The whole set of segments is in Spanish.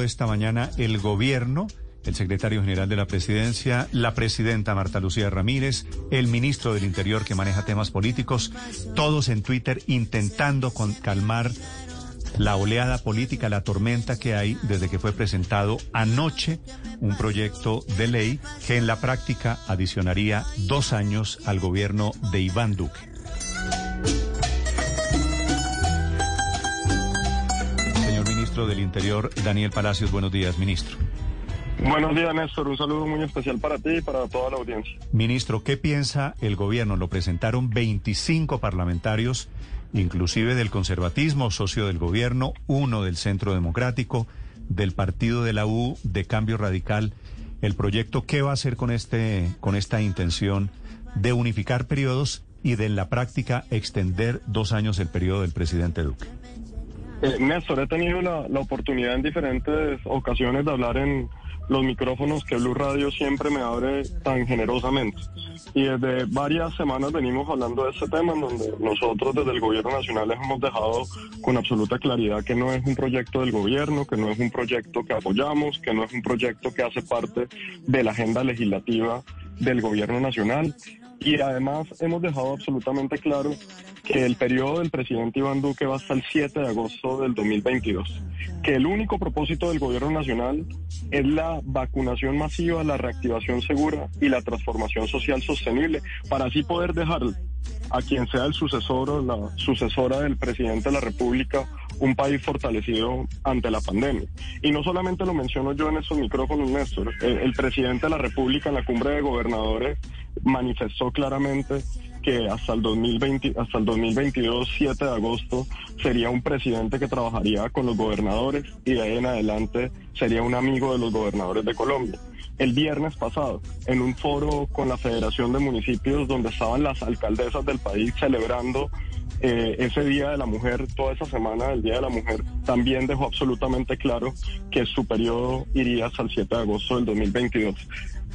Esta mañana el gobierno, el secretario general de la presidencia, la presidenta Marta Lucía Ramírez, el ministro del Interior que maneja temas políticos, todos en Twitter intentando con calmar la oleada política, la tormenta que hay desde que fue presentado anoche un proyecto de ley que en la práctica adicionaría dos años al gobierno de Iván Duque. Ministro del Interior, Daniel Palacios, buenos días, ministro. Buenos días, Néstor. Un saludo muy especial para ti y para toda la audiencia. Ministro, ¿qué piensa el gobierno? Lo presentaron 25 parlamentarios inclusive del conservatismo, socio del gobierno, uno del Centro Democrático, del partido de la U, de Cambio Radical. El proyecto, ¿qué va a hacer con, este, con esta intención de unificar periodos y de en la práctica extender dos años el periodo del presidente Duque? Eh, Néstor, he tenido la, la oportunidad en diferentes ocasiones de hablar en los micrófonos que Blue Radio siempre me abre tan generosamente. Y desde varias semanas venimos hablando de este tema en donde nosotros desde el gobierno nacional les hemos dejado con absoluta claridad que no es un proyecto del gobierno, que no es un proyecto que apoyamos, que no es un proyecto que hace parte de la agenda legislativa del gobierno nacional y además hemos dejado absolutamente claro que el periodo del presidente Iván Duque va hasta el 7 de agosto del 2022. Que el único propósito del gobierno nacional es la vacunación masiva, la reactivación segura y la transformación social sostenible para así poder dejar a quien sea el sucesor o la sucesora del presidente de la República un país fortalecido ante la pandemia. Y no solamente lo menciono yo en esos micrófonos, Néstor, el, el presidente de la República en la cumbre de gobernadores manifestó claramente que hasta el 2020, hasta el 2022, 7 de agosto, sería un presidente que trabajaría con los gobernadores y de ahí en adelante sería un amigo de los gobernadores de Colombia. El viernes pasado, en un foro con la Federación de Municipios donde estaban las alcaldesas del país celebrando eh, ese Día de la Mujer, toda esa semana del Día de la Mujer, también dejó absolutamente claro que su periodo iría hasta el 7 de agosto del 2022.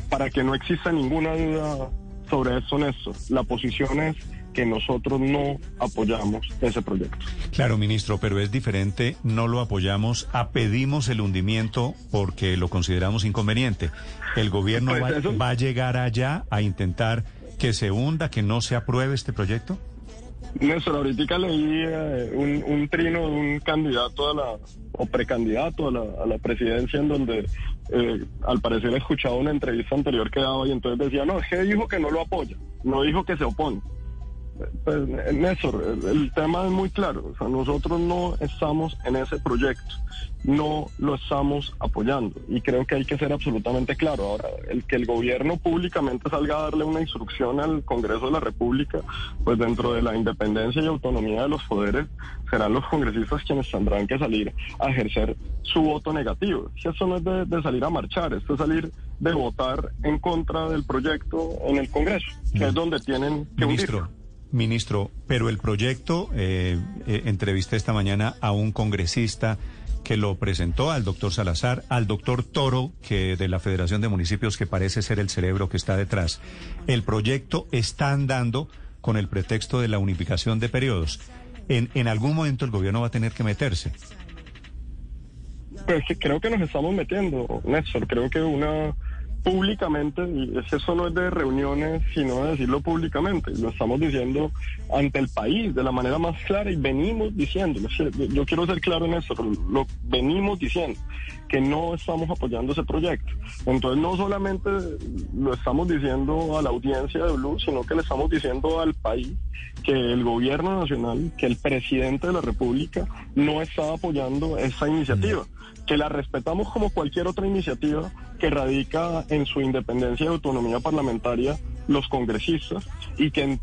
Para que no exista ninguna duda sobre eso, Néstor, la posición es que nosotros no apoyamos ese proyecto. Claro, ministro, pero es diferente, no lo apoyamos, a pedimos el hundimiento porque lo consideramos inconveniente. ¿El gobierno Pues va a llegar allá a intentar que se hunda, que no se apruebe este proyecto? Néstor, ahorita leí eh, un, un trino de un candidato a la, o precandidato a la, a la presidencia en donde eh, al parecer he escuchado una entrevista anterior que daba y entonces decía, no, es que dijo que no lo apoya, no dijo que se opone. Pues, Néstor, el, el tema es muy claro. O sea, nosotros no estamos en ese proyecto, no lo estamos apoyando. Y creo que hay que ser absolutamente claro. Ahora, el que el gobierno públicamente salga a darle una instrucción al Congreso de la República, pues dentro de la independencia y autonomía de los poderes, serán los congresistas quienes tendrán que salir a ejercer su voto negativo. Si esto no es de, de salir a marchar, esto es salir de votar en contra del proyecto en el Congreso, que es donde tienen que Ministro, hundirlo. Ministro, pero el proyecto, eh, eh, entrevisté esta mañana a un congresista que lo presentó al doctor Salazar, al doctor Toro, que de la Federación de Municipios, que parece ser el cerebro que está detrás. El proyecto está andando con el pretexto de la unificación de periodos. En, en algún momento el gobierno va a tener que meterse. Pues creo que nos estamos metiendo, Néstor. Creo que una públicamente, y es que eso no es de reuniones, sino de decirlo públicamente. Lo estamos diciendo ante el país de la manera más clara y venimos diciendo, yo quiero ser claro en eso, lo venimos diciendo, que no estamos apoyando ese proyecto. Entonces no solamente lo estamos diciendo a la audiencia de Blue, sino que le estamos diciendo al país que el gobierno nacional, que el presidente de la República no está apoyando esa iniciativa que la respetamos como cualquier otra iniciativa que radica en su independencia y autonomía parlamentaria los congresistas y que en-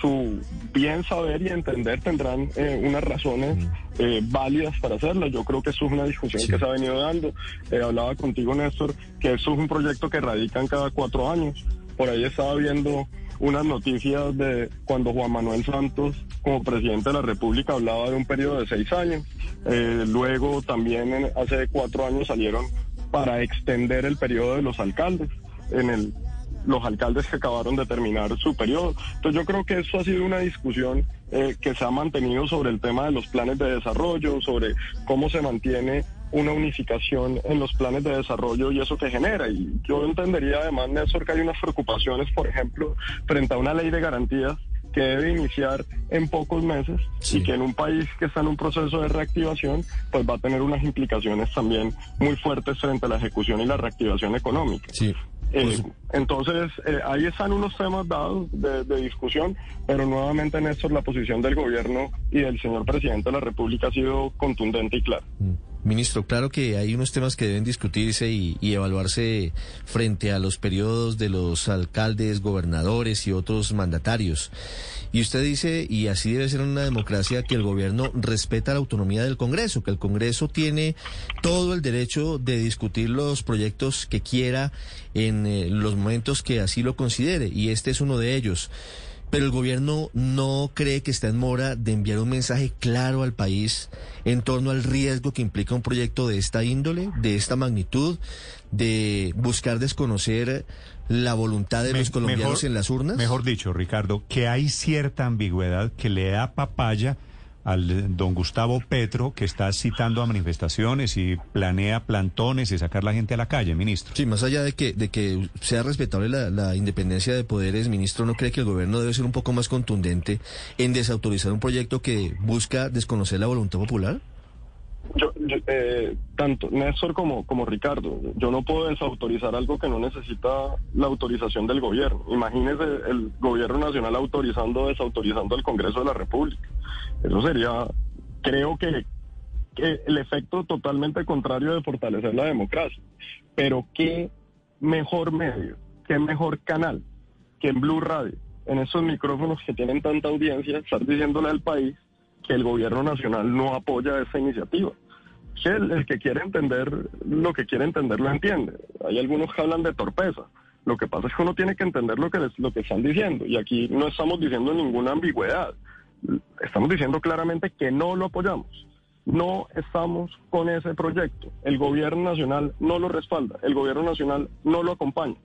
su bien saber y entender tendrán eh, unas razones eh, válidas para hacerlo. Yo creo que eso es una discusión que se ha venido dando. hablaba contigo, Néstor, que eso es un proyecto que radican cada cuatro años. Por ahí estaba viendo unas noticias de cuando Juan Manuel Santos, como presidente de la República, hablaba de un periodo de seis años. luego también hace cuatro años salieron para extender el periodo de los alcaldes en el los alcaldes que acabaron de terminar su periodo. Entonces yo creo que eso ha sido una discusión eh, que se ha mantenido sobre el tema de los planes de desarrollo, sobre cómo se mantiene una unificación en los planes de desarrollo y eso que genera. Y yo entendería además, Néstor, que hay unas preocupaciones, por ejemplo, frente a una ley de garantías que debe iniciar en pocos meses y que en un país que está en un proceso de reactivación, pues va a tener unas implicaciones también muy fuertes frente a la ejecución y la reactivación económica. Sí. Eh, entonces, eh, ahí están unos temas dados de, discusión, pero nuevamente, Néstor, la posición del gobierno y del señor presidente de la República ha sido contundente y clara. Mm. Ministro, claro que hay unos temas que deben discutirse y, evaluarse frente a los periodos de los alcaldes, gobernadores y otros mandatarios. Y usted dice, y así debe ser una democracia, que el gobierno respeta la autonomía del Congreso, que el Congreso tiene todo el derecho de discutir los proyectos que quiera en eh, los momentos que así lo considere, y este es uno de ellos pero el gobierno no cree que está en mora de enviar un mensaje claro al país en torno al riesgo que implica un proyecto de esta índole, de esta magnitud, de buscar desconocer la voluntad de los colombianos en las urnas? Mejor dicho, Ricardo, que hay cierta ambigüedad que le da papaya al don Gustavo Petro, que está citando a manifestaciones y planea plantones y sacar la gente a la calle, ministro. Sí, más allá de que, de que sea respetable la, la independencia de poderes, ministro, ¿no cree que el gobierno debe ser un poco más contundente en desautorizar un proyecto que busca desconocer la voluntad popular? Yo, eh, tanto Néstor como, como Ricardo, yo no puedo desautorizar algo que no necesita la autorización del gobierno. Imagínese el gobierno nacional autorizando o desautorizando al Congreso de la República. Eso sería, creo que, que el efecto totalmente contrario de fortalecer la democracia. Pero qué mejor medio, qué mejor canal que en Blue Radio, en esos micrófonos que tienen tanta audiencia, estar diciéndole al país que el gobierno nacional no apoya esa iniciativa. el, que quiere entender lo que quiere entender lo entiende. Hay algunos que hablan de torpeza. Lo que pasa es que uno tiene que entender lo que, lo que están diciendo. Y aquí no estamos diciendo ninguna ambigüedad. Estamos diciendo claramente que no lo apoyamos. No estamos con ese proyecto. El gobierno nacional no lo respalda. El gobierno nacional no lo acompaña.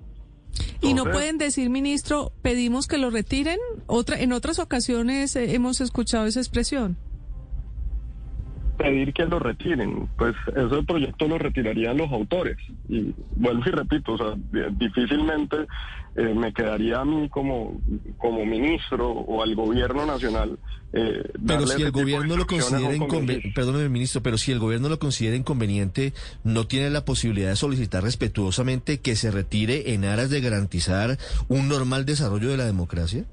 Y no pueden decir, ministro, pedimos que lo retiren. Otra, en otras ocasiones eh, hemos escuchado esa expresión. Pedir que lo retiren, pues ese proyecto lo retirarían los autores. Y vuelvo y repito, o sea, difícilmente eh, me quedaría a mí como, como ministro o al gobierno nacional. Eh, pero si el gobierno lo considera inconveniente, perdóneme ministro, pero si el gobierno lo considera inconveniente, ¿no tiene la posibilidad de solicitar respetuosamente que se retire en aras de garantizar un normal desarrollo de la democracia?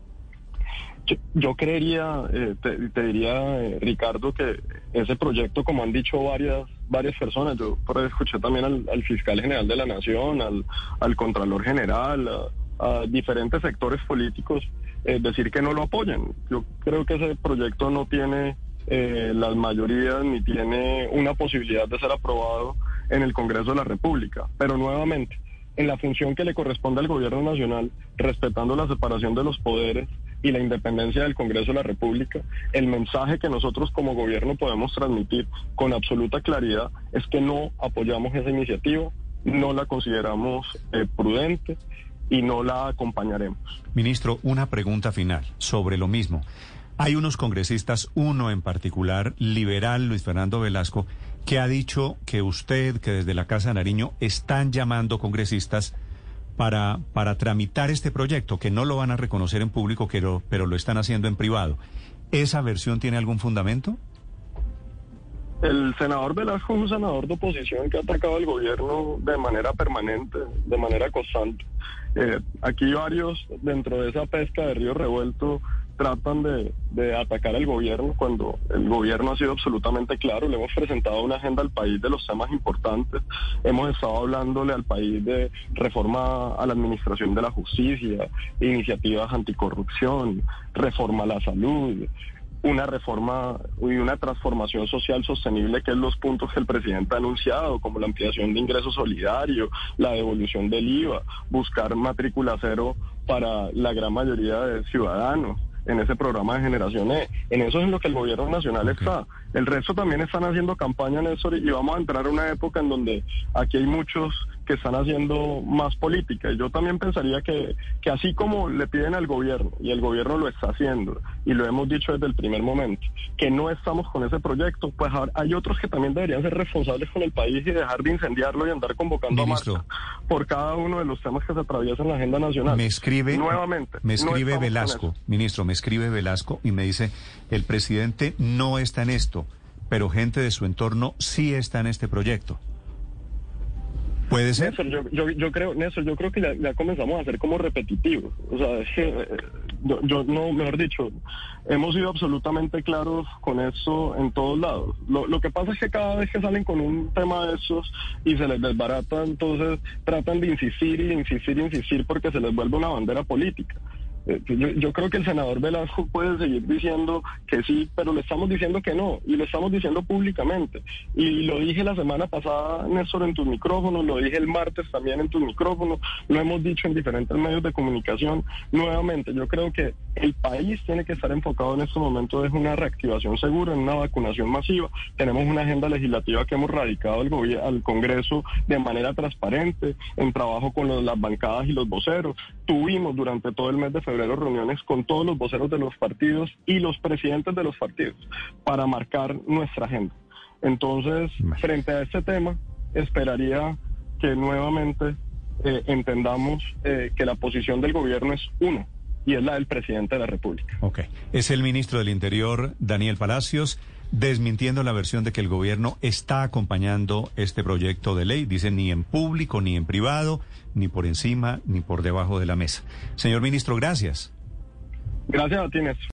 Yo, creería, eh, te, diría, eh, Ricardo, que ese proyecto, como han dicho varias varias personas, yo por escuché también al, fiscal general de la Nación, al, al Contralor General, a diferentes sectores políticos eh, decir que no lo apoyan. Yo creo que ese proyecto no tiene eh, las mayorías ni tiene una posibilidad de ser aprobado en el Congreso de la República. Pero nuevamente, en la función que le corresponde al Gobierno Nacional, respetando la separación de los poderes y la independencia del Congreso de la República, el mensaje que nosotros como gobierno podemos transmitir con absoluta claridad es que no apoyamos esa iniciativa, no la consideramos eh, prudente y no la acompañaremos. Ministro, una pregunta final sobre lo mismo. Hay unos congresistas, uno en particular, liberal, Luis Fernando Velasco, que ha dicho que usted, que desde la Casa de Nariño, están llamando congresistas para, para tramitar este proyecto, que no lo van a reconocer en público, pero, pero lo están haciendo en privado. ¿Esa versión tiene algún fundamento? El senador Velasco es un senador de oposición que ha atacado al gobierno de manera permanente, de manera constante. Eh, aquí varios dentro de esa pesca de río revuelto tratan de, de, atacar al gobierno cuando el gobierno ha sido absolutamente claro. Le hemos presentado una agenda al país de los temas importantes. Hemos estado hablándole al país de reforma a la administración de la justicia, iniciativas anticorrupción, reforma a la salud, una reforma y una transformación social sostenible, que es los puntos que el presidente ha anunciado, como la ampliación de ingresos solidarios, la devolución del IVA, buscar matrícula cero para la gran mayoría de ciudadanos en ese programa de Generación E. En eso es en lo que el gobierno nacional está. El resto también están haciendo campaña, Néstor, y vamos a entrar a una época en donde aquí hay muchos que están haciendo más política. Y yo también pensaría que, que así como le piden al gobierno, y el gobierno lo está haciendo, y lo hemos dicho desde el primer momento, que no estamos con ese proyecto, pues hay otros que también deberían ser responsables con el país y dejar de incendiarlo y andar convocando a marcha por cada uno de los temas que se atraviesan en la agenda nacional. Me escribe nuevamente. Me escribe Velasco, ministro, me escribe Velasco y me dice, el presidente no está en esto, pero gente de su entorno sí está en este proyecto. ¿Puede ser? yo, yo, yo, creo, Néstor, yo creo que ya, comenzamos a ser como repetitivos. O sea, es que eh, yo, no, mejor dicho, hemos sido absolutamente claros con eso en todos lados. Lo, lo que pasa es que cada vez que salen con un tema de esos y se les desbarata, entonces tratan de insistir y insistir y insistir porque se les vuelve una bandera política. Eh, pues yo, creo que el senador Velasco puede seguir diciendo que sí, pero le estamos diciendo que no, y lo estamos diciendo públicamente. Y lo dije la semana pasada, Néstor, en tus micrófonos, lo dije el martes también en tus micrófonos, lo hemos dicho en diferentes medios de comunicación. Nuevamente, yo creo que el país tiene que estar enfocado en estos momentos en una reactivación segura, en una vacunación masiva. Tenemos una agenda legislativa que hemos radicado al, al Congreso de manera transparente, en trabajo con las bancadas y los voceros. Tuvimos durante todo el mes de febrero reuniones con todos los voceros de los partidos y los presidentes de los partidos para marcar nuestra agenda. Entonces, frente a este tema, esperaría que nuevamente eh, entendamos eh, que la posición del gobierno es uno, y es la del presidente de la República. Ok. Es el ministro del Interior, Daniel Palacios, desmintiendo la versión de que el gobierno está acompañando este proyecto de ley. Dice ni en público, ni en privado, ni por encima, ni por debajo de la mesa. Señor ministro, gracias. Gracias a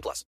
18 plus.